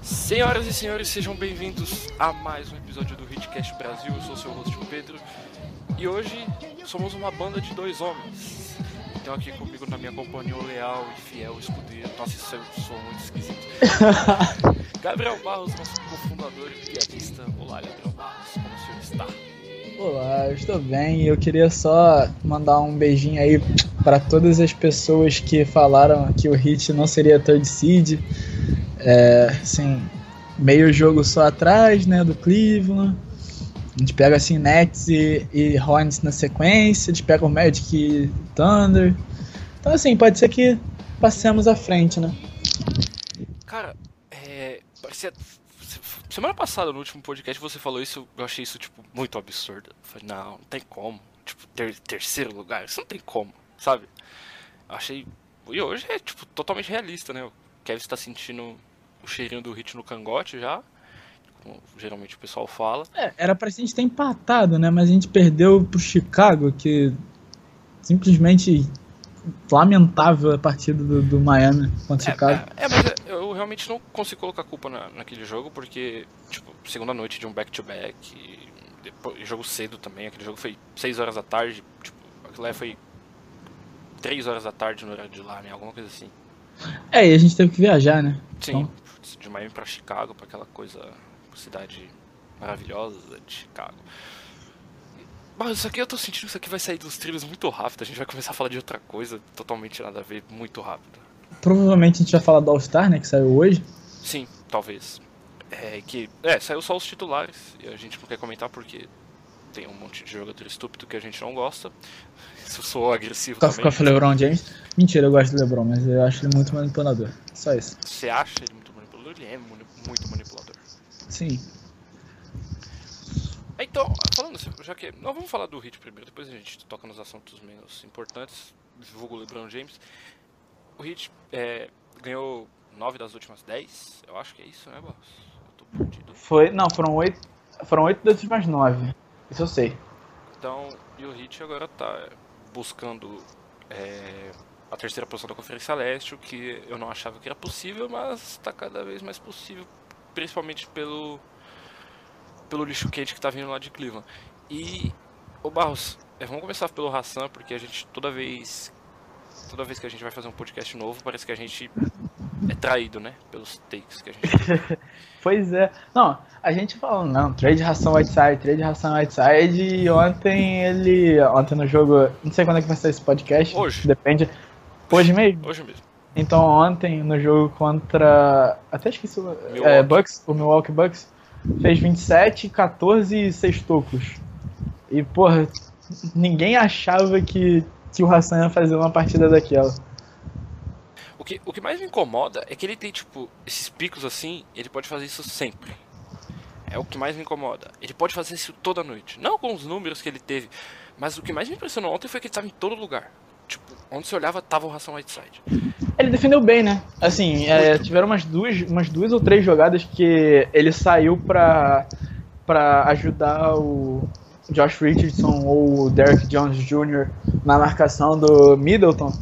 Senhoras e senhores, sejam bem-vindos a mais um episódio do Hitcast Brasil. Eu sou seu host Pedro e hoje somos uma banda de dois homens. Então aqui comigo na minha companhia o leal e fiel escudeiro. Nossa, isso é um som muito esquisito. Gabriel Barros, nosso cofundador e piadista. Olá, Gabriel Barros, como o senhor está? Olá, eu estou bem. Eu queria só mandar um beijinho aí para todas as pessoas que falaram que o Hit não seria third seed. É, assim, meio jogo só atrás, né, do Cleveland. A gente pega assim Nets e, e Hornets na sequência, a gente pega o Magic e Thunder. Então assim, pode ser que passemos à frente, né? Cara, é. Parecia. Semana passada, no último podcast, você falou isso, eu achei isso, tipo, muito absurdo. Eu falei, não, não tem como. Tipo, ter terceiro lugar, isso não tem como, sabe? Eu achei. E hoje é, tipo, totalmente realista, né? O Kevin está sentindo o cheirinho do hit no cangote já. Como geralmente o pessoal fala. É, era pra gente ter empatado, né? Mas a gente perdeu pro Chicago, que simplesmente lamentável a partida do, do Miami contra o É, Chicago. é, é, mas eu realmente não consigo colocar culpa na, naquele jogo, porque, tipo, segunda noite de um back-to-back, e jogo cedo também, aquele jogo foi 6 horas da tarde, tipo, aquilo lá foi 3 horas da tarde no horário de lá, né, alguma coisa assim. É, e a gente teve que viajar, né? Sim, Então, putz, de Miami pra Chicago, pra aquela coisa, cidade maravilhosa de Chicago. Mas isso aqui eu tô sentindo que isso aqui vai sair dos trilhos muito rápido, a gente vai começar a falar de outra coisa totalmente nada a ver, muito rápido. provavelmente a gente vai falar do All-Star, né? Que saiu hoje. Sim, talvez. É que. É, saiu só os titulares e a gente não quer comentar porque tem um monte de jogador estúpido que a gente não gosta. Se eu sou agressivo Com também. com o LeBron James. Mentira, eu gosto do LeBron, mas eu acho ele muito manipulador. Só isso. Você acha ele muito manipulador? Ele é muito manipulador. Sim. Então, falando assim, já que. Não, vamos falar do Hit primeiro, depois a gente toca nos assuntos menos importantes. Vulgo LeBron James. O Hit é, ganhou 9 das últimas 10, eu acho que é isso, né, Barros? Eu tô perdido. Foi. Não, foram oito. Foram oito das últimas nove. Isso eu sei. Então, e o Heat agora tá buscando é, a terceira posição da Conferência Leste, o que eu não achava que era possível, mas está cada vez mais possível, principalmente pelo pelo lixo quente que tá vindo lá de Cleveland. E o Barros, é, vamos começar pelo Hassan, porque a gente toda vez toda vez que a gente vai fazer um podcast novo, parece que a gente é traído, né, pelos takes que a gente Pois é. Não, a gente falou, não, trade ração Whiteside, trade ração Whiteside, e ontem ele. Ontem no jogo. Não sei quando é que vai sair esse podcast. Hoje. Depende. Hoje mesmo? hoje mesmo. Então ontem no jogo contra. Até esqueci o. É. Bucks, o Milwaukee Bucks. Fez 27, 14 e 6 tocos. E, porra, ninguém achava que, que o Hassan ia fazer uma partida daquela. O que, o que mais me incomoda é que ele tem, tipo, esses picos assim, ele pode fazer isso sempre. É o que mais me incomoda. Ele pode fazer isso toda noite. Não com os números que ele teve, mas o que mais me impressionou ontem foi que ele estava em todo lugar. Tipo, onde você olhava, tava o Ração Whiteside. Ele defendeu bem, né? Assim, é, tiveram umas duas, umas duas ou três jogadas que ele saiu pra, pra ajudar o Josh Richardson ou o Derek Jones Jr. na marcação do Middleton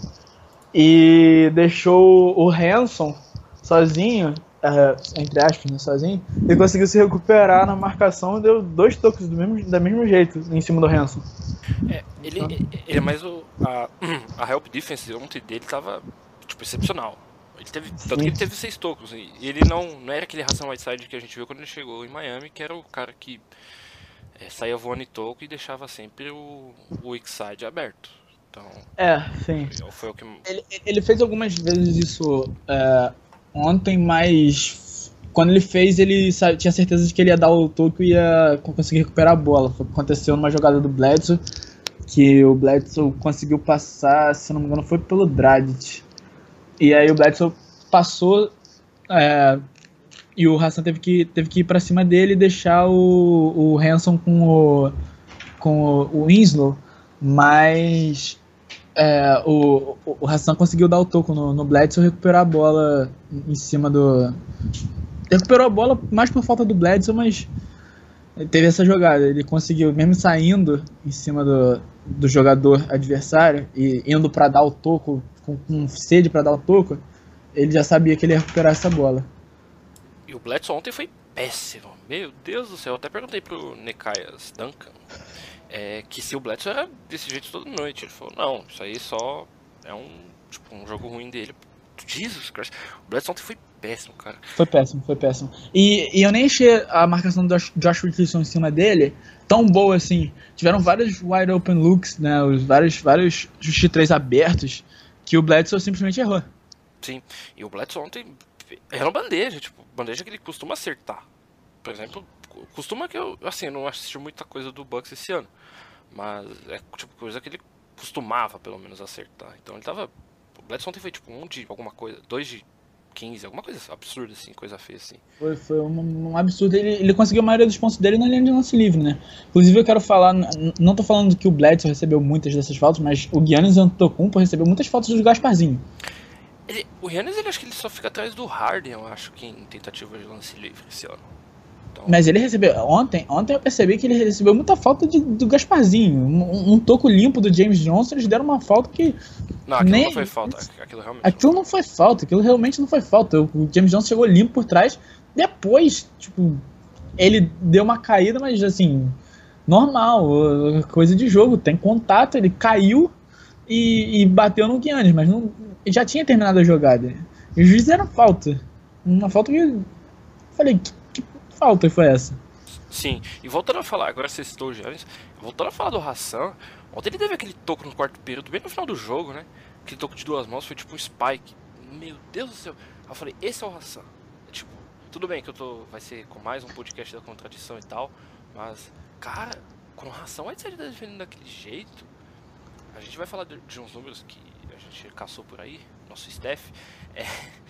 e deixou o Hanson sozinho, é, entre aspas, né, sozinho, e conseguiu se recuperar na marcação e deu dois toques do mesmo, da mesmo jeito em cima do Hanson. É, ele, ele é mais o. A, a help defense ontem dele tava, tipo, excepcional. Ele teve, tanto que ele teve seis tocos. E ele não, não era aquele Ração Whiteside que a gente viu quando ele chegou em Miami, que era o cara que é, saía voando em toco e deixava sempre o, o weak side aberto. Então, É, sim. foi o que. Ele, ele fez algumas vezes isso é, ontem, mas quando ele fez, ele tinha certeza de que ele ia dar o toque e ia co- conseguir recuperar a bola. Foi o que aconteceu numa jogada do Bledsoe, que o Bledsoe conseguiu passar, se não me engano, foi pelo Dragic. E aí o Bledsoe passou é, e o Hassan teve que, teve que ir pra cima dele e deixar o, o Hanson com o, com o, o Winslow, mas é, o, o, Hassan conseguiu dar o toco no, no Bledsoe e recuperar a bola em cima do. Recuperou a bola mais por falta do Bledsoe, mas teve essa jogada. Ele conseguiu, mesmo saindo em cima do, do jogador adversário e indo pra dar o toco, com, com sede pra dar o toco, ele já sabia que ele ia recuperar essa bola. E o Bledsoe ontem foi péssimo. Meu Deus do céu, eu até perguntei pro Nekaias Duncan é, que se o Bledsoe era desse jeito toda noite. Ele falou, não, isso aí só é um, tipo, um jogo ruim dele. Jesus Christ. O Bledsoe ontem foi péssimo, cara. Foi péssimo, foi péssimo. E, e eu nem achei a marcação do Josh, Richardson em cima dele tão boa assim. Tiveram vários wide open looks, né? Os vários, vários justi 3 abertos que o Bledsoe simplesmente errou. Sim, e o Bledsoe ontem era uma bandeja, tipo, bandeja que ele costuma acertar. Por exemplo, costuma que eu, assim, eu não assisti muita coisa do Bucks esse ano. Mas é tipo coisa que ele costumava, pelo menos, acertar. Então ele tava. O Bledsoe ontem foi tipo um de alguma coisa, dois de 15, alguma coisa absurda, assim, coisa feia, assim. Foi, foi um, um absurdo. Ele, ele conseguiu a maioria dos pontos dele na linha de lance livre, né? Inclusive, eu quero falar, não tô falando que o Bledsoe recebeu muitas dessas faltas, mas o Giannis Antetokounmpo recebeu muitas faltas do Gasparzinho. Ele, o Yannis, ele acho que ele só fica atrás do Harden, eu acho, que em tentativa de lance livre esse ano. Então, Mas ele recebeu. Ontem, ontem eu percebi que ele recebeu muita falta de- do Gasparzinho. Um, um toco limpo do James Johnson, eles deram uma falta que. não, aquilo nem- não foi falta, aquilo realmente. Aquilo não foi falta, aquilo realmente não foi falta. O James Johnson chegou limpo por trás. Depois, tipo, ele deu uma caída, mas assim, normal, uh, coisa de jogo, tem contato, ele caiu e, e bateu no Giannis, mas não, já tinha terminado a jogada. E os juízes deram falta. Uma falta que. eu Falei, que falta foi essa? Sim, e voltando a falar, agora você citou o Giannis, voltando a falar do Hassan, ontem ele teve aquele toco no quarto período, bem no final do jogo, né? Aquele toco de duas mãos foi tipo um spike. Meu Deus do céu. Aí eu falei, esse é o Hassan. É, tipo, tudo bem que eu tô. Vai ser com mais um podcast da contradição e tal, mas, cara, com o Hassan vai ser defendendo daquele jeito. A gente vai falar de, de uns números que a gente caçou por aí, nosso staff. É,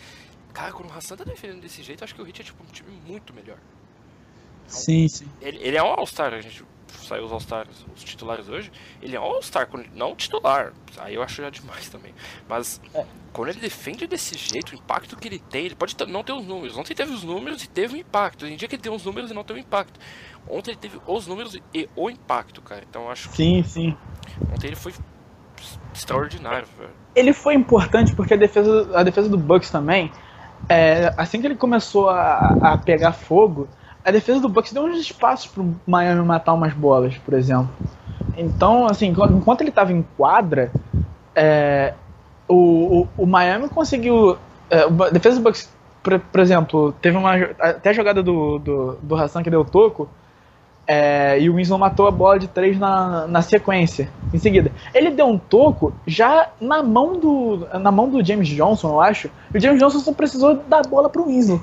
cara, quando o Hassan tá defendendo desse jeito, acho que o Hit é tipo um time muito melhor. Sim, sim. Ele, ele é um All-Star, a gente saiu os All-Stars, os titulares hoje. Ele é um All-Star, não titular. Aí eu acho já demais também. Mas É. quando ele defende desse jeito, o impacto que ele tem, ele pode não ter os números. Ontem teve os números e teve o impacto. Tem dia que ele tem os números e não tem o impacto. Ontem ele teve os números e o impacto, cara. Então eu acho que Sim, sim. ontem ele foi extraordinário, velho. ele foi importante porque a defesa, a defesa do Bucks também, é, assim que ele começou a, a pegar fogo, a defesa do Bucks deu uns espaços pro Miami matar umas bolas, por exemplo. Então, assim, enquanto ele estava em quadra, é, o, o, o Miami conseguiu. é, o a defesa do Bucks, por, por exemplo, teve uma. Até a jogada do, do, do Hassan que deu toco. É, e o Winslow matou a bola de três na, na sequência, em seguida. Ele deu um toco já na mão do na mão do James Johnson, eu acho. E o James Johnson só precisou dar a bola pro Winslow.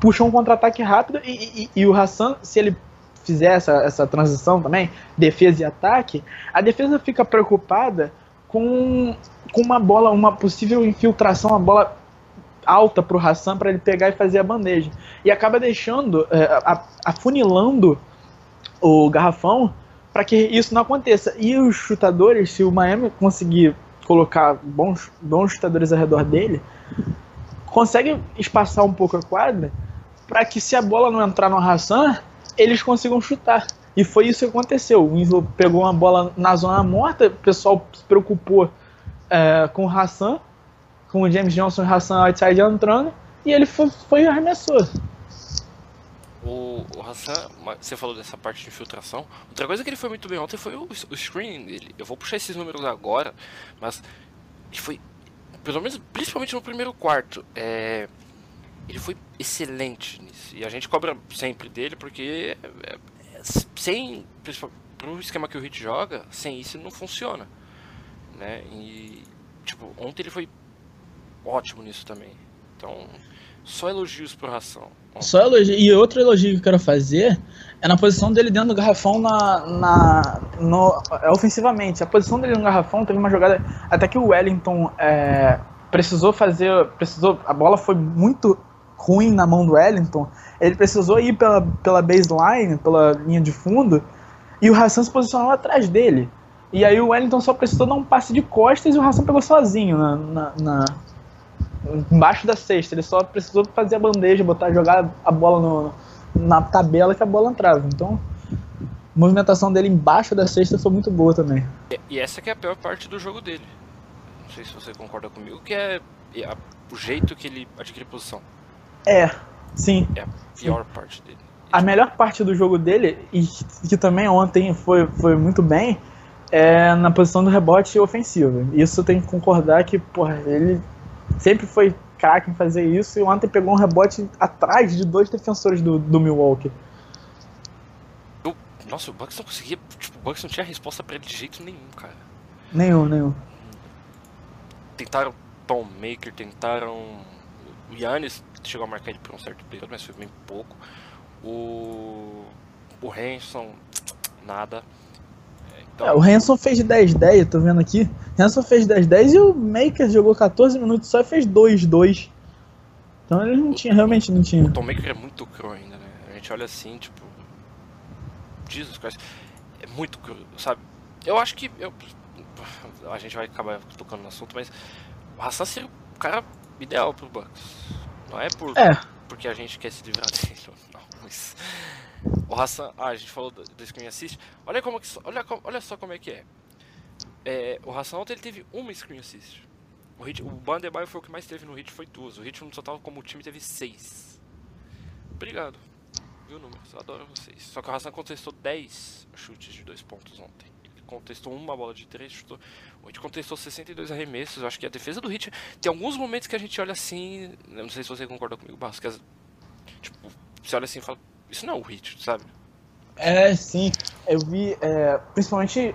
Puxou um contra-ataque rápido e, e- e o Hassan, se ele fizer essa, essa transição também, defesa e ataque, a defesa fica preocupada com, com uma bola, uma possível infiltração, uma bola alta pro Hassan para ele pegar e fazer a bandeja. E acaba deixando, é, afunilando o garrafão para que isso não aconteça. E os chutadores, se o Miami conseguir colocar bons, bons chutadores ao redor dele, consegue espaçar um pouco a quadra para que se a bola não entrar no Hassan, eles consigam chutar. E foi isso que aconteceu. O Winslow pegou uma bola na zona morta, o pessoal se preocupou é, com o Hassan, com o James Johnson e o Hassan outside entrando, e ele foi, foi arremessou. O, o Hassan, você falou dessa parte de infiltração. Outra coisa que ele foi muito bem ontem foi o, o dele. Eu vou puxar esses números agora, mas ele foi, pelo menos, principalmente no primeiro quarto, é, ele foi excelente nisso. E a gente cobra sempre dele porque é, é, sem, pro esquema que o Hit joga, sem isso não funciona, né? E tipo, ontem ele foi ótimo nisso também. Então, só elogios pro Ração. Só elogio. E outro elogio que eu quero fazer é na posição dele dentro do garrafão na, na no, é, ofensivamente. A posição dele no garrafão teve uma jogada até que o Wellington é, precisou fazer, precisou, a bola foi muito ruim na mão do Wellington. Ele precisou ir pela, pela baseline, pela linha de fundo, e o Hassan se posicionou atrás dele. E aí o Wellington só precisou dar um passe de costas e o Hassan pegou sozinho na, na, na embaixo da cesta. Ele só precisou fazer a bandeja, botar, jogar a bola no, na tabela que a bola entrava. Então, movimentação dele embaixo da cesta foi muito boa também. E, essa que é a pior parte do jogo dele. Não sei se você concorda comigo, que é é a- o jeito que ele adquire posição. É, sim. É a pior parte dele. A melhor parte do jogo dele, e que também ontem foi, foi muito bem, é na posição do rebote ofensivo. Isso tenho que concordar que, porra, ele sempre foi craque em fazer isso e ontem pegou um rebote atrás de dois defensores do, do Milwaukee. Nossa, o Bucks não conseguia. Tipo, o Bucks não tinha resposta pra ele de jeito nenhum, cara. Nenhum, nenhum. Tentaram Tom Maker, tentaram. O Yannis chegou a marcar ele por um certo período, mas foi bem pouco. O. O Hanson, nada. É, Então, É, o Hanson fez 10-10, eu tô vendo aqui. Hanson fez 10-10 e o Maker jogou 14 minutos só e fez 2-2. Então ele não tinha, realmente não tinha. o Tom Maker é muito cru ainda, né? A gente olha assim, tipo. Jesus Christ. É muito cru, sabe? Eu acho que. Eu, a gente vai acabar tocando no assunto, mas. O Hassan seria o cara ideal pro Bucks. Não é por. É. porque a gente quer se livrar dele. Não, mas. O Hassan. Ah, a gente falou do, do Screen Assist. Olha, como que, olha, olha só como é que é. É, o ontem ele teve uma Screen Assist. O, Hit, o Bandebaio foi o que mais teve no Hit, foi duas. O Hit no total, como time, teve seis. Obrigado. Viu números? Adoro vocês. Só que o Hassan contestou 10 chutes de dois pontos ontem. Ele contestou uma bola de três, chutou. O Hit contestou 62 arremessos. Eu acho que a defesa do Hit. Tem alguns momentos que a gente olha assim. Eu não sei se você concorda comigo, Barros. Que as- tipo, você olha assim e fala. Isso não é o Hit, sabe? É, sim. Eu vi, é, principalmente,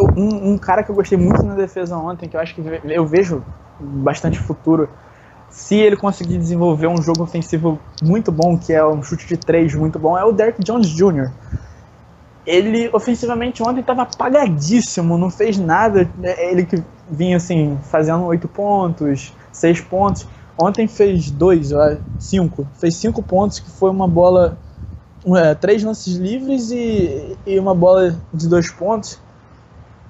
um, um cara que eu gostei muito na defesa ontem, que eu acho que eu vejo bastante futuro, se ele conseguir desenvolver um jogo ofensivo muito bom, que é um chute de três muito bom, é o Derrick Jones Jr. Ele, ofensivamente, ontem estava apagadíssimo, não fez nada. É, Ele que vinha, assim, fazendo oito pontos, seis pontos. Ontem fez dois, cinco. Fez cinco pontos, que foi uma bola é, três lances livres e, e uma bola de dois pontos.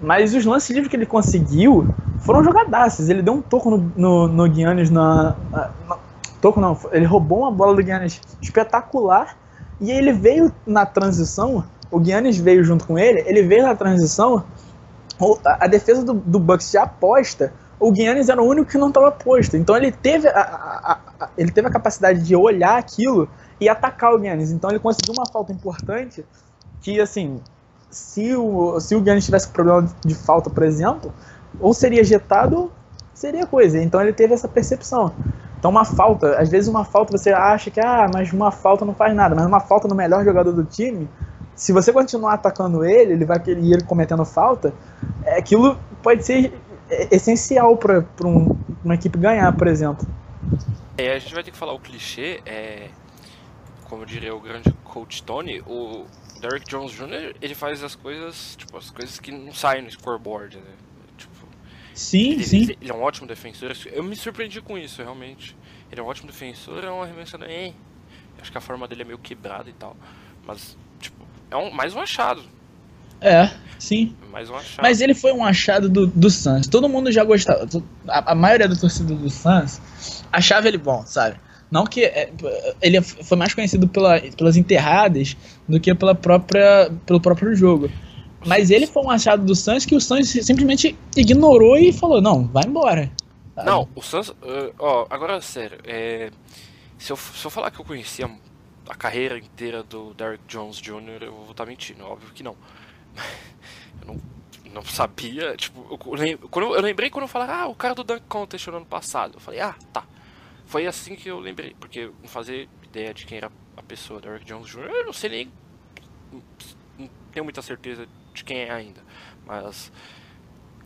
Mas os lances livres que ele conseguiu foram jogadaços. Ele deu um toco no, no, no Giannis na, na- na- Toco não, ele roubou uma bola do Giannis espetacular. E ele veio na transição. O Giannis veio junto com ele. Ele veio na transição. A, defesa do, do Bucks já aposta. O Giannis era o único que não estava posto. Então ele teve a, a- a- ele teve a capacidade de olhar aquilo e atacar o Giannis. Então ele conseguiu uma falta importante que, assim, se o, se o Giannis tivesse problema de falta, por exemplo, ou seria ejetado seria coisa. Então ele teve essa percepção. Então uma falta, às vezes uma falta você acha que, ah, mas uma falta não faz nada, mas uma falta no melhor jogador do time, se você continuar atacando ele, ele vai querer ele cometendo falta, é, aquilo pode ser essencial para um, uma equipe ganhar, por exemplo. É, a gente vai ter que falar o clichê, é, como diria o grande coach Tony, o Derrick Jones Jr., ele faz as coisas, tipo, as coisas que não saem no scoreboard, né? Tipo, Sim, ele, sim. ele é um ótimo defensor, eu me surpreendi com isso, realmente. Ele é um ótimo defensor, é um arremessador, é, acho que a forma dele é meio quebrada e tal, mas, tipo, é um, mais um achado, É, sim. mais um achado. Mas ele foi um achado do, do Suns. Todo mundo já gostava. A, a maioria da torcida do Suns achava ele bom, sabe? Não que é, ele foi mais conhecido pela, pelas enterradas do que pela própria, pelo próprio jogo. Mas ele foi um achado do Suns que o Suns simplesmente ignorou e falou: não, vai embora. sabe? Não, o Suns. eh, Ó, agora sério. é, se, eu, se eu falar que eu conhecia a carreira inteira do Derrick Jones Jr., eu vou estar mentindo, óbvio que não. Eu não, não sabia. Tipo, eu, eu, lembrei quando eu falava, ah, o cara do Dunk Contest no ano passado. Eu falei, ah, tá. Foi assim que eu lembrei, porque não fazia ideia de quem era a pessoa, Derrick Jones Jr. Eu não sei nem. Não tenho muita certeza de quem é ainda. Mas.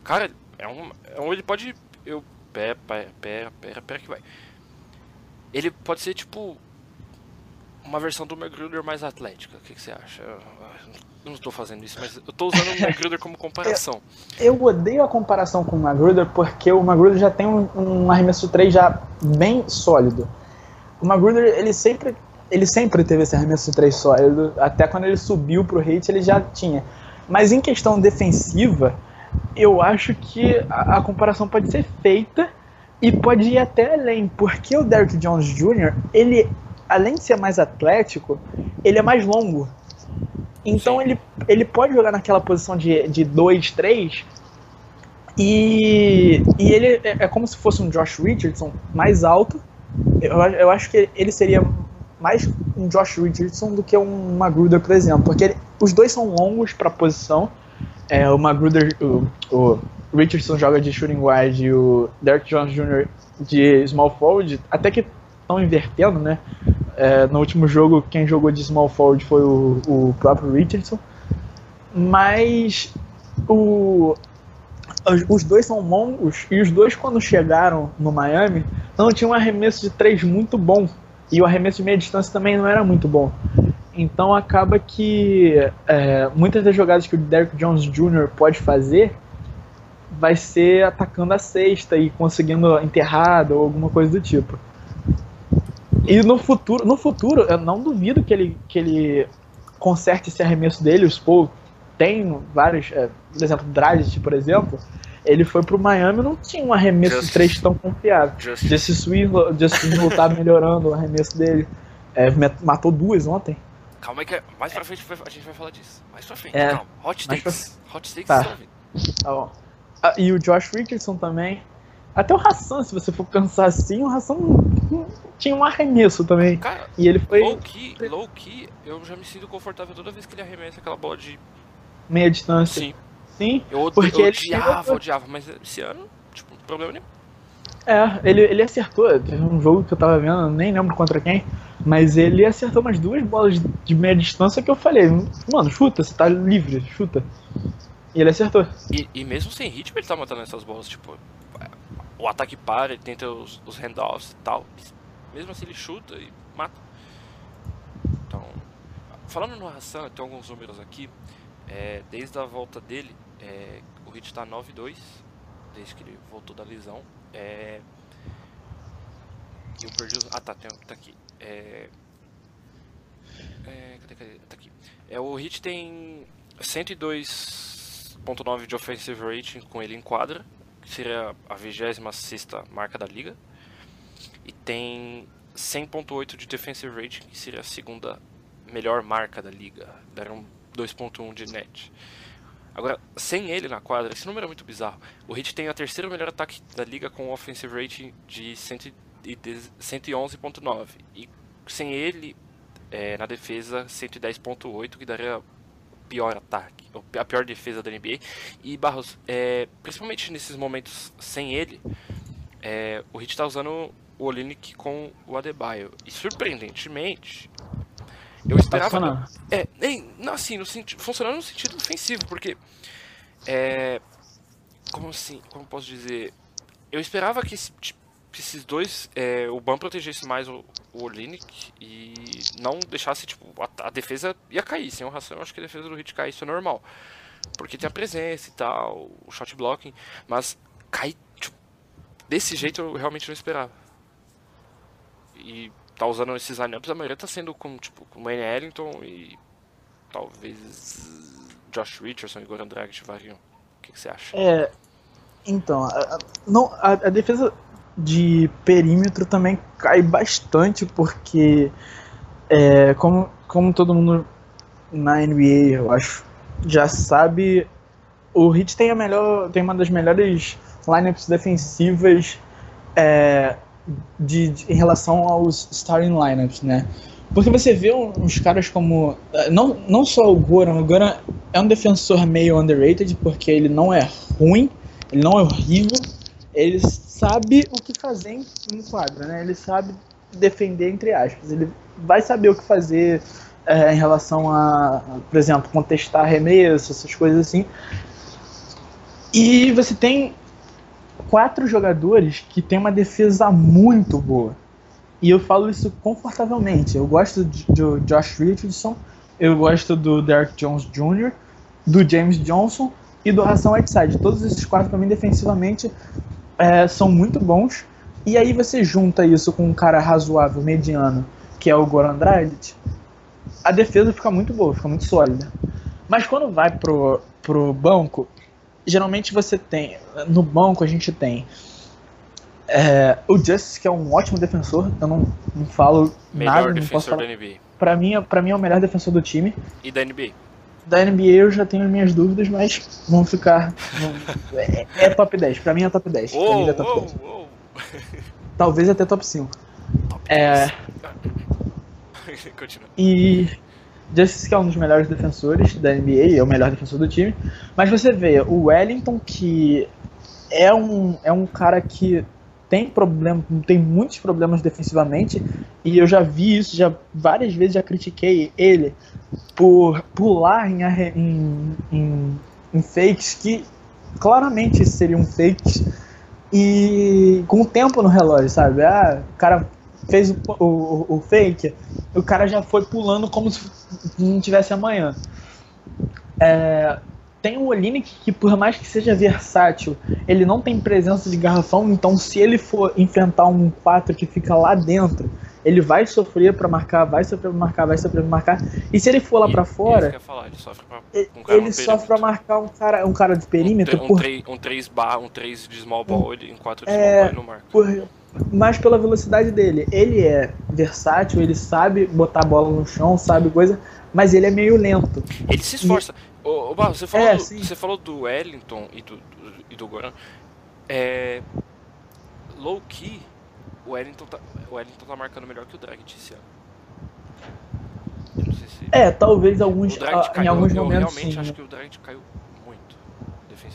Cara, é um. É um ele pode. Eu. Pera, pera, pera, pera que vai. Ele pode ser tipo. Uma versão do Magruder mais atlética. O que, que você acha? Eu, eu não estou fazendo isso, mas eu tô usando o Magruder como comparação. Eu odeio a comparação com o Magruder porque o Magruder já tem um, um arremesso 3 já bem sólido. O Magruder, ele sempre, ele sempre teve esse arremesso 3 sólido, até quando ele subiu pro hit ele já tinha. Mas em questão defensiva, eu acho que a, a comparação pode ser feita e pode ir até além, porque o Derrick Jones Jr., ele, além de ser mais atlético, ele é mais longo. Então Sim. ele, ele pode jogar naquela posição de 2, de dois, 3 e, e ele é, é como se fosse um Josh Richardson mais alto. Eu, eu acho que ele seria mais um Josh Richardson do que um Magruder, por exemplo, porque ele- os dois são longos para a posição. É, o Magruder, o, o Richardson joga de shooting guard e o Derek Jones Jr. de small forward, até que estão invertendo, né? É, no último jogo, quem jogou de small forward foi o, o próprio Richardson. Mas o, os, dois são longos e os dois, quando chegaram no Miami, não tinham um arremesso de três muito bom. E o arremesso de meia distância também não era muito bom. Então acaba que é, muitas das jogadas que o Derrick Jones Jr. pode fazer vai ser atacando a cesta e conseguindo enterrada ou alguma coisa do tipo. E no futuro, no futuro, eu não duvido que ele, que ele conserte esse arremesso dele. O Spo tem vários, é, por exemplo, Dragic, por exemplo, ele foi pro Miami e não tinha um arremesso de três tão confiável. Just, Jesse Swindle, Jesse Swindle tá melhorando o arremesso dele. É, matou duas ontem. calma aí que mais pra frente a gente vai falar disso. Mais pra frente, É, calma. Hot takes. Hot takes Tá. vindo. Tá bom. Ah, e o Josh Richardson também. Até o Hassan, se você for pensar assim, o Hassan tinha um arremesso também. Cara, E ele foi low key, low key, eu já me sinto confortável toda vez que ele arremessa aquela bola de. meia distância. Sim. Sim. Eu, odi- Porque eu ele odiava, chegou- odiava, mas esse ano, tipo, problema nenhum. É, ele, ele acertou. Teve um jogo que eu tava vendo, nem lembro contra quem. Mas ele acertou umas duas bolas de meia distância que eu falei, mano, chuta, você tá livre, chuta. E ele acertou. E, e mesmo sem ritmo, ele tá matando essas bolas, tipo. O ataque para, ele tenta os, os handoffs e tal. Mesmo assim, ele chuta e mata. Então, falando no Hassan, tem alguns números aqui. É, desde a volta dele, é, o Hit tá 9-2, desde que ele voltou da lesão. É, eu perdi os. Ah, tá, tem, tá aqui. É, é, cadê, cadê? Tá aqui. É, o Hit tem 102.9 de offensive rating com ele em quadra, seria a 26 marca da liga. E tem 100.8 de defensive rating, que seria a segunda melhor marca da liga. Deram 2.1 de net. Agora, sem ele na quadra, esse número é muito bizarro. O Heat tem a terceira melhor ataque da liga com um offensive rating de 100 e dez- 111.9. E sem ele é, na defesa 110.8, que daria pior ataque, a pior defesa da NBA. E Barros, é, principalmente nesses momentos sem ele, é, o Heat está usando o Olinick com o Adebayo. E surpreendentemente, eu Tá esperava. É, nem, não, assim, no senti funcionando no sentido ofensivo, porque. É. Como assim? Como posso dizer? Eu esperava que esse- tipo, esses dois. é, o Ban protegesse mais o, o Olinick e não deixasse, tipo, a, a defesa ia cair. Sem o Ração, eu acho que a defesa do Hit cair, isso é normal. Porque tem a presença e tal, o shot blocking, mas cair, tipo, desse jeito eu realmente não esperava. E tá usando esses lineups, a maioria tá sendo com, tipo, com Wayne Ellington e talvez Josh Richardson e Goran Dragic variam. O que, que você acha? É, então, a, a- não, a, a defesa de perímetro também cai bastante, porque, é, como, como todo mundo na NBA, eu acho, já sabe, o Heat tem, a melhor, tem uma das melhores lineups defensivas é, de, de- em relação aos starting lineups, né? Porque você vê uns caras como. Não, não só o Goran, o Goran é um defensor meio underrated, porque ele não é ruim, ele não é horrível, ele sabe o que fazer em, em quadra, né? Ele sabe defender, entre aspas. Ele vai saber o que fazer eh, em relação a, por exemplo, contestar arremesso, essas coisas assim. E você tem quatro jogadores que têm uma defesa muito boa. E eu falo isso confortavelmente. Eu gosto do Josh Richardson, eu gosto do Derrick Jones Jr., do James Johnson e do Hassan Whiteside. Todos esses quatro, para mim, defensivamente, é, são muito bons. E aí você junta isso com um cara razoável, mediano, que é o Goran Dragic, a defesa fica muito boa, fica muito sólida. Mas quando vai pro, pro banco, geralmente você tem. No banco a gente tem é, o Justice, que é um ótimo defensor, eu não, não falo Melhor nada, não posso defensor falar. da NBA. Pra mim, é- pra mim é o melhor defensor do time. E da NBA. Da NBA eu já tenho minhas dúvidas, mas vão ficar. vão- é, é top 10. Pra mim é top 10. Pra mim é top uou, 10. uou. Talvez até top 5. Top É. 10. Continua. E Justice que é um dos melhores defensores da NBA, é o melhor defensor do time. Mas você vê, o Wellington, que é um, é um cara que tem problema, tem muitos problemas defensivamente, e eu já vi isso, já várias vezes já critiquei ele por pular em, em, em, em fakes que claramente seriam fakes e com o tempo no relógio, sabe? Ah, o cara fez o, o, o fake, o cara já foi pulando como se não tivesse amanhã. É, tem o Olinick que, por mais que seja versátil, ele não tem presença de garrafão, então se ele for enfrentar um 4 que fica lá dentro, ele vai sofrer pra marcar, vai sofrer pra marcar, vai sofrer pra marcar. E se ele for lá pra isso fora, falar, ele sofre um perímetro. marcar um cara, um cara de perímetro um, por, 3, um 3 bar, um 3 de small ball, ele, em 4 de É, small ball ele não marca. por mais pela velocidade dele. Ele é versátil, ele sabe botar a bola no chão, sabe coisa, mas ele é meio lento. Ele se esforça. Ô, ô, Barro, você falou, É, do, sim. você falou do Wellington e do, do, e do Goran. É, low key, o Wellington, tá, o Wellington tá marcando melhor que o Dragic esse ano. Eu não sei se. É, talvez alguns, em alguns eu momentos realmente sim. acho que o Dragic caiu.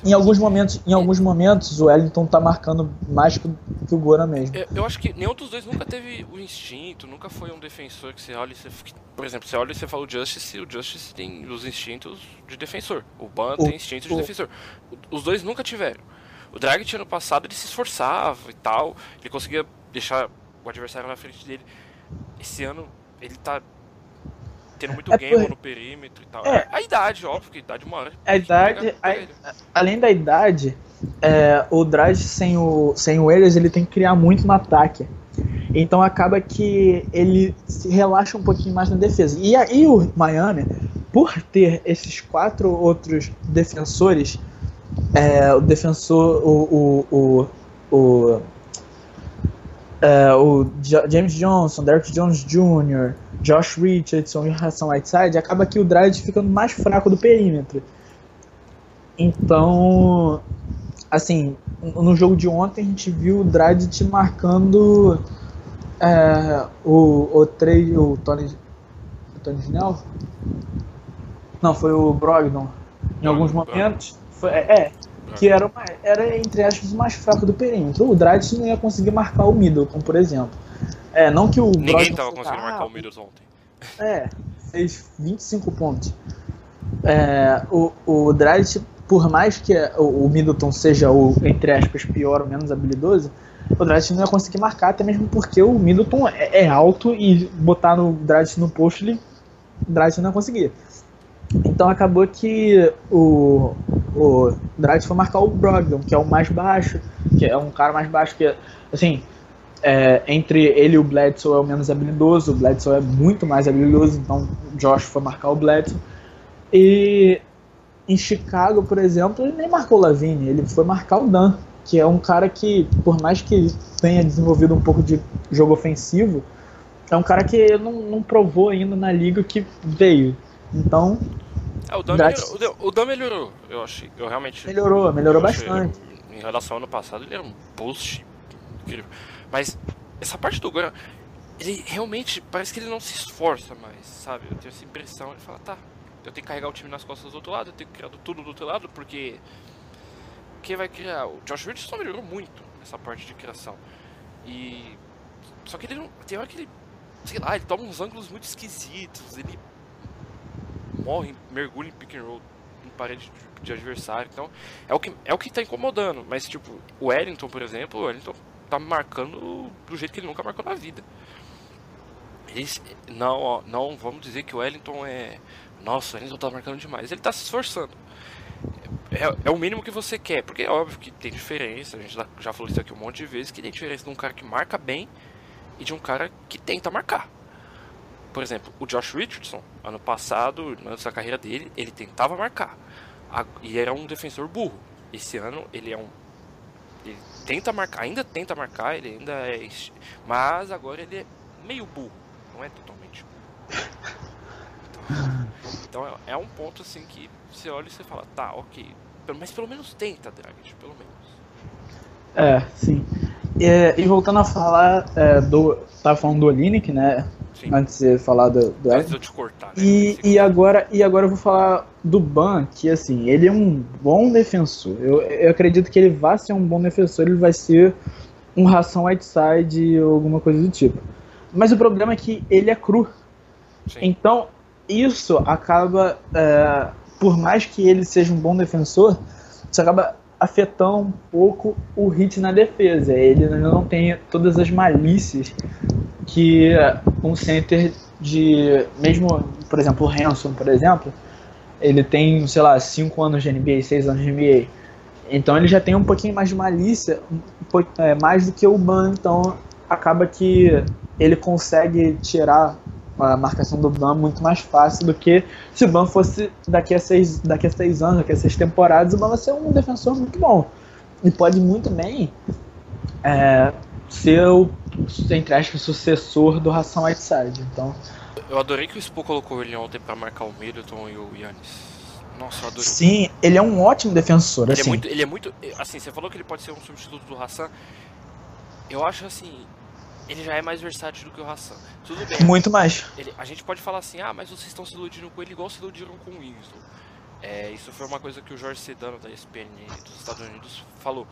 Em alguns momentos, em alguns momentos o Wellington tá marcando mais que, o- que o Goran mesmo. Eu, eu acho que nenhum dos dois nunca teve o instinto, nunca foi um defensor que você olha e você. Por exemplo, você olha e você fala o Justice, o Justice tem os instintos de defensor. O Ban O- tem instinto de o- defensor. Os dois nunca tiveram. O Dragic ano passado ele se esforçava e tal, ele conseguia deixar o adversário na frente dele. Esse ano ele tá tendo muito É game por- no perímetro e tal. É. A idade, óbvio que a idade uma hora. A idade, a- além da idade, é, o Dredd sem o, sem o Elias, ele tem que criar muito no ataque. Então acaba que ele se relaxa um pouquinho mais na defesa. E aí o Miami, por ter esses quatro outros defensores, é, o defensor, o, o, o, o, é, o James Johnson, Derrick Jones Jr., Josh Richardson e Hassan Whiteside, acaba que o Dredd ficando mais fraco do perímetro. Então, assim, no jogo de ontem a gente viu o Dragic marcando é, o, o, três, o Tony, o Tony Snell? Não, foi o Brogdon. Em Brogdon, alguns momentos. Foi, é, que era, uma- era, entre aspas, o mais fraco do perímetro. O Dragic não ia conseguir marcar o Middleton, por exemplo. É, não que o Ninguém Brogdon tava conseguindo marcar o Middleton ontem. é, fez 25 pontos. É, o, o Dragic, por mais que o, o Middleton seja o, entre aspas, pior ou menos habilidoso, o Dragic não ia conseguir marcar, até mesmo porque o Middleton é, é alto e botar no Dragic no post, ele, o Dragic não ia conseguir. Então acabou que o, o Dragic foi marcar o Brogdon, que é o mais baixo, que é um cara mais baixo que, assim, é, entre ele e o Bledsoe é o menos habilidoso, o Bledsoe é muito mais habilidoso, então o Josh foi marcar o Bledsoe. E em Chicago, por exemplo, ele nem marcou o Lavigne, ele foi marcar o Dan, que é um cara que, por mais que tenha desenvolvido um pouco de jogo ofensivo, é um cara que não, não provou ainda na liga que veio. Então, É, o Dan, melhorou, o Dan- o Dan melhorou, eu achei. Eu realmente. melhorou, melhorou bastante. ele- em relação ao ano passado, ele era um boost incrível. Mas essa parte do Goran, ele realmente parece que ele não se esforça mais, sabe? Eu tenho essa impressão. Ele fala, tá, eu tenho que carregar o time nas costas do outro lado, eu tenho que criar tudo do outro lado, porque. Quem vai criar? O Josh Richardson melhorou muito essa parte de criação. E. Só que ele não. Tem hora que ele. Sei lá, ele toma uns ângulos muito esquisitos, ele morre, mergulha em pick and roll em parede de, de adversário. Então, é o, que, é o que tá incomodando. Mas, tipo, o Wellington, por exemplo, o Wellington tá marcando do jeito que ele nunca marcou na vida. Eles, não, não vamos dizer que o Wellington é. Nossa, o Wellington tá marcando demais. Ele tá se esforçando. É, é o mínimo que você quer, porque é óbvio que tem diferença. A gente já, falou isso aqui um monte de vezes: que tem diferença de um cara que marca bem e de um cara que tenta marcar. Por exemplo, o Josh Richardson, ano passado, antes da carreira dele, ele tentava marcar. E era um defensor burro. Esse ano ele é um. Ele tenta marcar, ainda tenta marcar, ele ainda é. Mas agora ele é meio burro, não é totalmente burro. Então, Então é, é um ponto assim que você olha e você fala, tá, ok. Mas pelo menos tenta, Dragic, pelo menos. É, sim. É, e voltando a falar é, do. Tava falando do Olinick, né? Sim. Antes de falar do, do Antes de eu te cortar, né? E, e, agora, e agora eu vou falar do Ban, que assim, ele é um bom defensor. Eu, eu acredito que ele vai ser um bom defensor, ele vai ser um ração Whiteside ou alguma coisa do tipo. Mas o problema é que ele é cru. Sim. Então, isso acaba, é, por mais que ele seja um bom defensor, isso acaba afetando um pouco o hit na defesa. Ele não tem todas as malícias que um center de. Mesmo, por exemplo, o Hanson, por exemplo, ele tem, sei lá, 5 anos de NBA, 6 anos de NBA. Então ele já tem um pouquinho mais de malícia, um é, mais do que o Ban, então acaba que ele consegue tirar a marcação do Ban muito mais fácil do que se o Ban fosse daqui a seis, daqui a seis anos, daqui a seis temporadas, o Ban vai ser um defensor muito bom. E pode muito bem é, ser o, entre aspas, sucessor do Ração Whiteside. Então, Eu adorei que o Spo colocou ele ontem pra marcar o Middleton e o Yannis. Nossa, eu adorei. sim, ele é um ótimo defensor. Ele é assim. muito, ele é muito, assim, você falou que ele pode ser um substituto do Hassan. Eu acho assim, ele já é mais versátil do que o Hassan. Tudo bem. Muito mais. ele- a gente pode falar assim, ah, mas vocês estão se iludindo com ele igual se iludiram com o Winslow. É, isso foi uma coisa que o Jorge Sedano da ESPN dos Estados Unidos falou.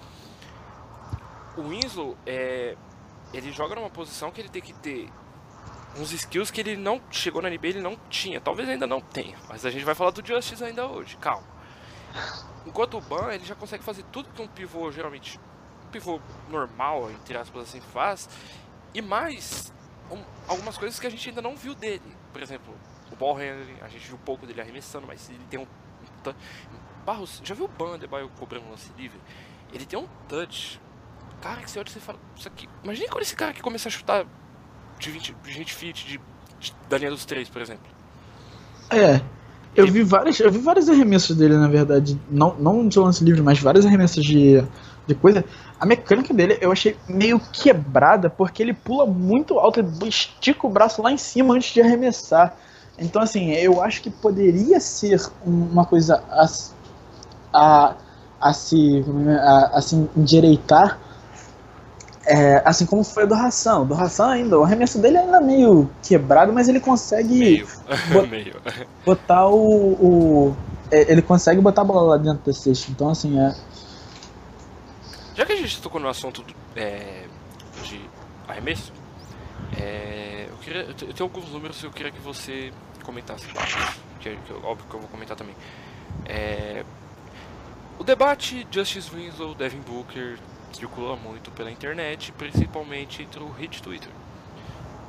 O Winslow, é, ele joga numa posição que ele tem que ter uns skills que ele não chegou na NBA, ele não tinha. Talvez ainda não tenha, mas a gente vai falar do Justice ainda hoje, calma. Enquanto o Ban, ele já consegue fazer tudo que um pivô geralmente, um pivô normal, entre aspas assim, faz, e mais um- algumas coisas que a gente ainda não viu dele. Por exemplo, o ball handling, a gente viu pouco dele arremessando, mas ele tem um, um. Barros, já viu o Ban Adebayo cobrando um lance livre? Ele tem um touch. Cara, que você olha e você fala, isso aqui. Imagina quando esse cara que começa a chutar de 20, de 20 feet de, de- da linha dos três, por exemplo. É. Eu vi vários, eu vi vários arremessos dele, na verdade. Não, não de lance livre, mas vários arremessos de, de coisa. A mecânica dele eu achei meio quebrada, porque ele pula muito alto, ele estica o braço lá em cima antes de arremessar. Então, assim, eu acho que poderia ser uma coisa a, a, a se, a, a se endireitar, é, assim como foi o do Ração. Do Ração ainda, o arremesso dele é ainda meio quebrado, mas ele consegue Meio. Bot- Meio. botar o, o- é, ele consegue botar a bola lá dentro da cesta. Então assim é. Já que a gente tocou no assunto do- é, de arremesso, é, eu, queria, eu te- eu tenho alguns números que eu queria que você comentasse. Que, que eu- óbvio que eu vou comentar também. É, o debate Justice Winslow, Devin Booker circula muito pela internet, principalmente entre o Hit Twitter.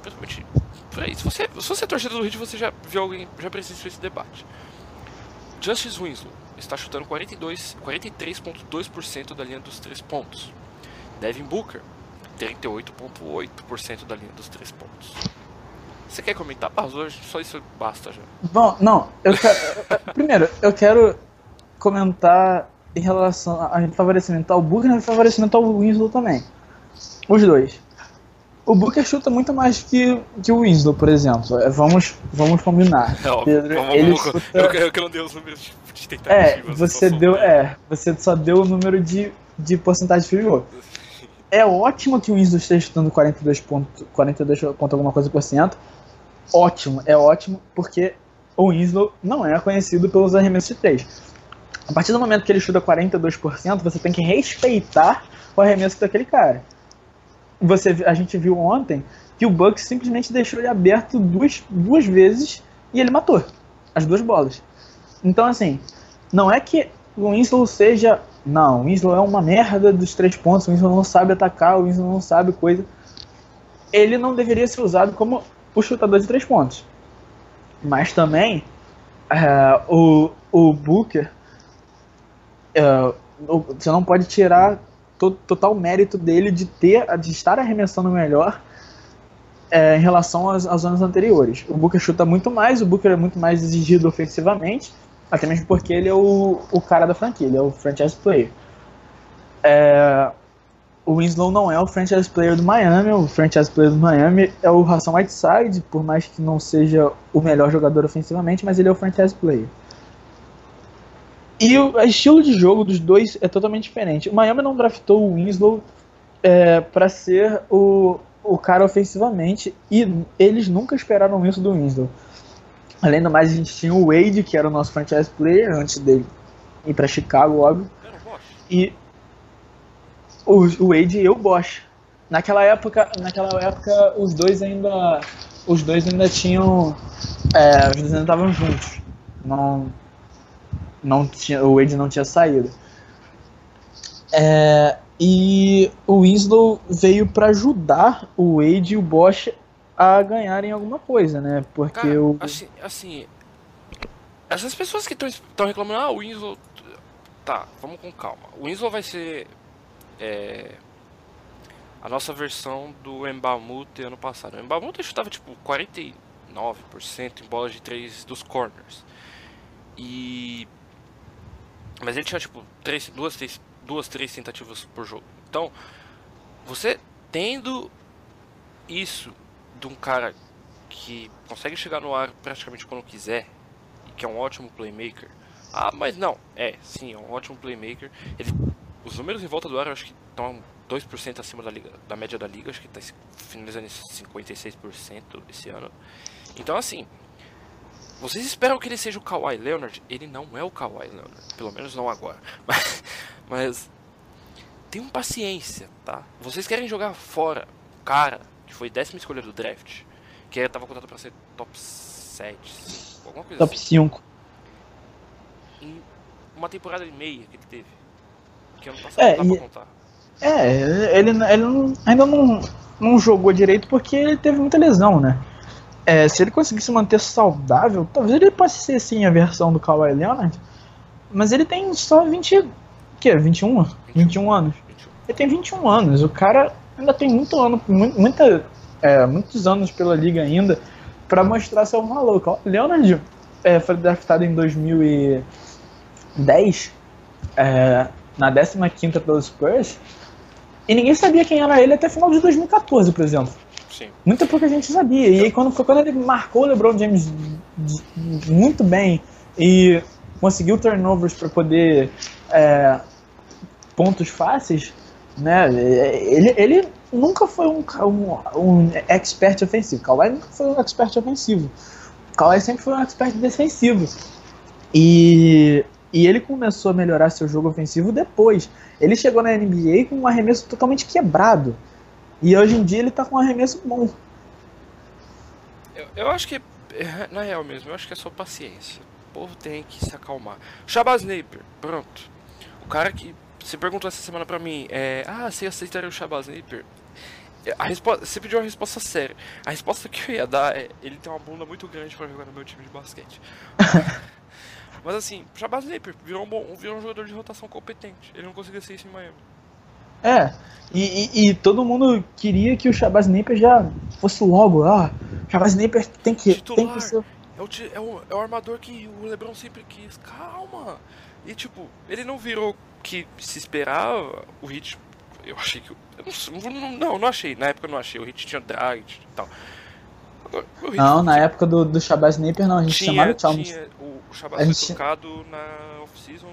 Principalmente por aí. Se você, se você é torcedor do Hit, você já viu alguém, já presenciou esse debate. Justice Winslow está chutando 42, 43,2% da linha dos três pontos. Devin Booker, 38,8% da linha dos três pontos. Você quer comentar? Ah, hoje só isso basta já. Bom, não, eu quero. primeiro, eu quero comentar em relação a favorecimento ao Booker e favorecimento ao Winslow também. Os dois. O Booker chuta muito mais que, que o Winslow, por exemplo. É, Vamos, vamos combinar. É. Pedro, Vamos- ele chuta- eu, eu que não dei os números de, de tentativa. É, só você deu. É, você só deu o número de, de porcentagem de field goal. É ótimo que o Winslow esteja chutando 42 ponto, 42 ponto alguma coisa por cento. Ótimo, é ótimo, porque o Winslow não é conhecido pelos arremessos de 3. A partir do momento que ele chuta 42%, você tem que respeitar o arremesso daquele cara. Você, a gente viu ontem que o Bucks simplesmente deixou ele aberto duas, duas vezes e ele matou as duas bolas. Então, assim, não é que o Winslow seja. Não, o Winslow é uma merda dos três pontos, o Winslow não sabe atacar, o Winslow não sabe coisa. Ele não deveria ser usado como o chutador de três pontos. Mas também, é, o, o Booker, é, você não pode tirar to, total mérito dele de ter de estar arremessando melhor é, em relação aos anos anteriores. O Booker chuta muito mais, o Booker é muito mais exigido ofensivamente, até mesmo porque ele é o, o cara da franquia, ele é o franchise player. É, o Winslow não é o franchise player do Miami, o franchise player do Miami é o Hassan Whiteside, por mais que não seja o melhor jogador ofensivamente, mas ele é o franchise player. E o estilo de jogo dos dois é totalmente diferente. O Miami não draftou o Winslow é, para ser o, o cara ofensivamente e eles nunca esperaram isso do Winslow. Além do mais, a gente tinha o Wade, que era o nosso franchise player, antes dele ir para Chicago, óbvio. E o, o Wade e o Bosch. Naquela época, naquela época os dois ainda os dois ainda tinham é, os dois ainda estavam juntos. Não não tinha, o Wade não tinha saído. É, e o Winslow veio para ajudar o Wade e o Bosch a ganharem alguma coisa, né? Porque Cara, o assim, assim, essas pessoas que estão reclamando, ah, o Winslow. Tá, vamos com calma. O Winslow vai ser é, a nossa versão do Embamute ano passado. O Embamute chutava tipo 49% em bolas de 3 dos corners. E. Mas ele tinha tipo três, duas, três, duas, três tentativas por jogo. Então, você tendo isso de um cara que consegue chegar no ar praticamente quando quiser, que é um ótimo playmaker. Ah, mas não, é, sim, é um ótimo playmaker. Ele, os números em volta do ar eu acho que estão 2% acima da, liga, da média da liga, acho que está finalizando em 56% esse ano. Então, assim, vocês esperam que ele seja o Kawhi Leonard? Ele não é o Kawhi Leonard, pelo menos não agora. Mas, mas tenham paciência, tá? Vocês querem jogar fora o cara que foi décima escolha do draft, que estava contado para ser top 7, alguma coisa top assim, 5. em uma temporada e meia que ele teve. Que ano passado É, não dá e- pra contar. É, ele, ele não- ainda não, não jogou direito porque ele teve muita lesão, né? É, se ele conseguisse manter saudável, talvez ele possa ser sim a versão do Kawhi Leonard, mas ele tem só 20. O quê? 21? 21 anos. 21. Ele tem 21 anos, o cara ainda tem muito ano, mu- muita, é, muitos anos pela liga ainda pra mostrar seu valor. Leonard é, foi draftado em 2010, é, na 15ª pelo Spurs, e ninguém sabia quem era ele até final de 2014, por exemplo. Sim. Muita pouca gente sabia. E aí quando quando ele marcou o LeBron James muito bem e conseguiu turnovers para poder é, pontos fáceis, né? Ele, ele nunca foi um, um, um expert ofensivo. Kawhi nunca foi um expert ofensivo. Kawhi sempre foi um expert defensivo. E, e ele começou a melhorar seu jogo ofensivo depois. Ele chegou na NBA com um arremesso totalmente quebrado. E hoje em dia ele tá com um arremesso bom. Eu, eu acho que, é, na real mesmo, eu acho que é só paciência. O povo tem que se acalmar. Shabazz Napier, pronto. O cara que. Você perguntou essa semana pra mim, é, ah, você aceitaria o Shabazz Napier? É, A resposta, você pediu uma resposta séria. A resposta que eu ia dar é: ele tem uma bunda muito grande pra jogar no meu time de basquete. Mas assim, Shabazz Napier virou um, bom, virou um jogador de rotação competente. Ele não conseguia ser isso em Miami. É, e, e- e todo mundo queria que o Shabazz Napier já fosse logo, ah, Shabazz Napier tem que, tem que ser... É o, é, o, é o armador que o LeBron sempre quis. Calma! E tipo, ele não virou o que se esperava. O Hit. Eu achei que. Eu não, não, não, não achei. Na época eu não achei. O Hit tinha Dragic e tal. Heat Não, na tinha- época do, do Shabazz Napier não, a gente chamava tinha, o Chalmers. tinha, o A Shabazz foi gente- trocado na off-season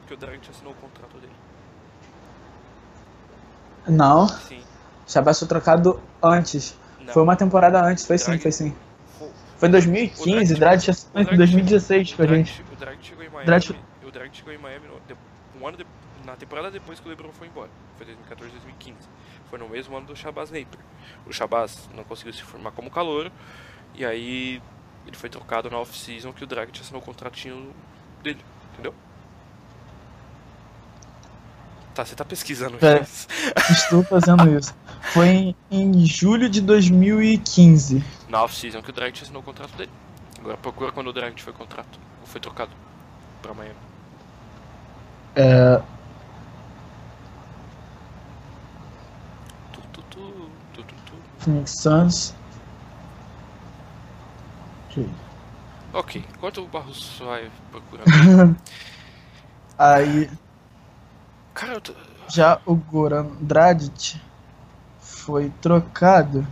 porque o Dragic assinou o contrato dele. Não, Sim. Shabazz foi trocado antes. Não. Foi uma temporada antes, foi sim, Drag- foi sim. Foi- Foi em 2015, O o sido em Dredd- 2016 com a gente. O Dredd chegou em Miami. Dredd- O chegou em Miami no- de- um ano de- na temporada depois que o LeBron foi embora. Foi 2014, 2015. Foi no mesmo ano do Shabazz Napier. O Shabazz não conseguiu se formar como calouro. E aí ele foi trocado na off-season que o Dragic assinou o contratinho dele. Entendeu? Tá, você tá pesquisando É. isso. Estou fazendo isso. Foi em, em julho de 2015. Na off-season que o Dragic assinou o contrato dele. Agora procura quando o Dragic foi contrato. Ou foi trocado pra Miami. É, Tu, tu, tu, tu, tu, tu. Phoenix Suns. Ok. Ok, enquanto o Barros vai procurar. Aí, Cara, tô... Já o Goran Dragic foi trocado.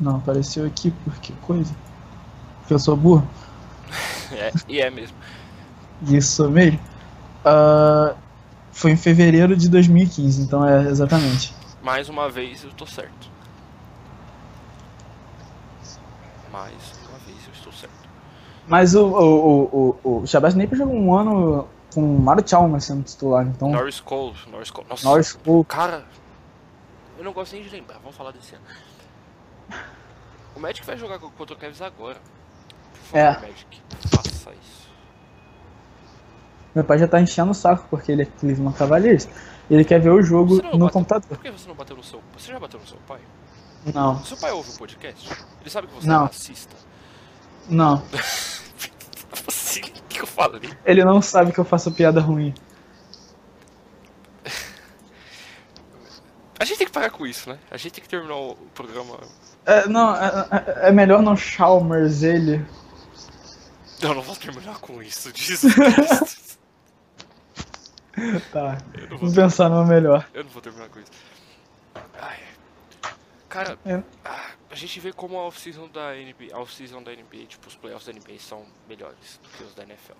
Não, apareceu aqui por que coisa? Porque eu sou burro? É, e é mesmo. Isso mesmo. Ah, foi em fevereiro de 2015, então é exatamente. Mais uma vez eu tô certo. Mais uma vez eu estou certo. Mas o, o, o, o, o Shabazz Napier jogou um ano com Chalmers sendo titular, então. Norris Cole, Norris Cole. Nossa, Norris Cole. cara, eu não gosto nem de lembrar. Vamos falar desse ano. O Magic vai jogar contra o Cavs agora. Por É. favor, Magic, faça isso. Meu pai já tá enchendo o saco porque ele é Cleveland Cavaliers. Ele quer ver o jogo no bateu- computador. Por que você não bateu no seu Você já bateu no seu pai? Não, Seu pai ouve o podcast? Ele sabe que você Não. é racista? não. Que eu falei? Ele não sabe que eu faço piada ruim. A gente tem que parar com isso, né? A gente tem que terminar o programa. É, não, é, é- é melhor não Chalmers ele. Eu não vou terminar com isso, Jesus. Tá, vou, pensar numa melhor. eu não vou terminar com isso. Ai. Cara, É. ah, a gente vê como a off-season da NBA, off-season da NBA, tipo, os playoffs da NBA são melhores do que os da NFL.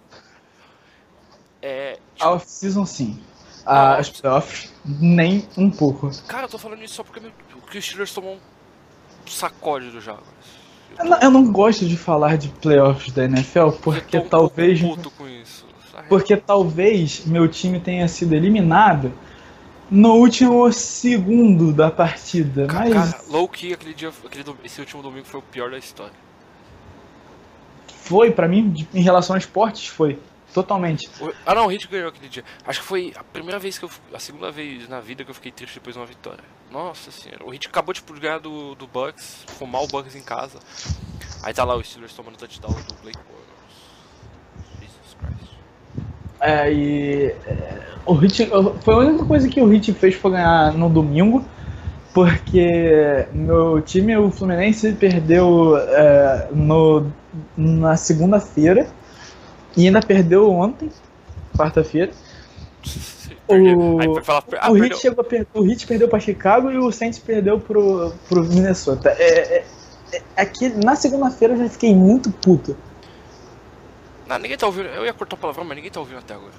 É, A off-season sim. A, as playoffs, nem um pouco. cara, eu tô falando isso só porque, o Steelers tomou um sacode do Jaguars. Eu não, eu não gosto de falar de playoffs da NFL porque eu tô um talvez. puto com isso. Porque talvez meu time tenha sido eliminado no último segundo da partida. Mas Cara, low key, aquele dia, aquele, esse último domingo foi o pior da história. foi, pra mim, em relação a esportes, foi. Totalmente. Ah não, o Hit ganhou aquele dia. Acho que foi a primeira vez que eu. A segunda vez na vida que eu fiquei triste depois de uma vitória. Nossa senhora. O Hit acabou de ganhar do, do Bucks, fumar o Bucks em casa. Aí tá lá o Steelers tomando touchdown do Blake Bortles. É, e é, o Hit, foi a única coisa que o Hit fez foi ganhar no domingo, porque meu time, o Fluminense, perdeu é, no, na segunda-feira e ainda perdeu ontem, quarta-feira. O, Aí vai falar. Ah, o. Hit chegou per- o Hit perdeu para Chicago e o Saints perdeu pro, pro Minnesota. É, é, é, aqui, na segunda-feira eu já fiquei muito puto. Não, ninguém tá ouvindo. Eu ia cortar o palavrão, mas ninguém tá ouvindo até agora.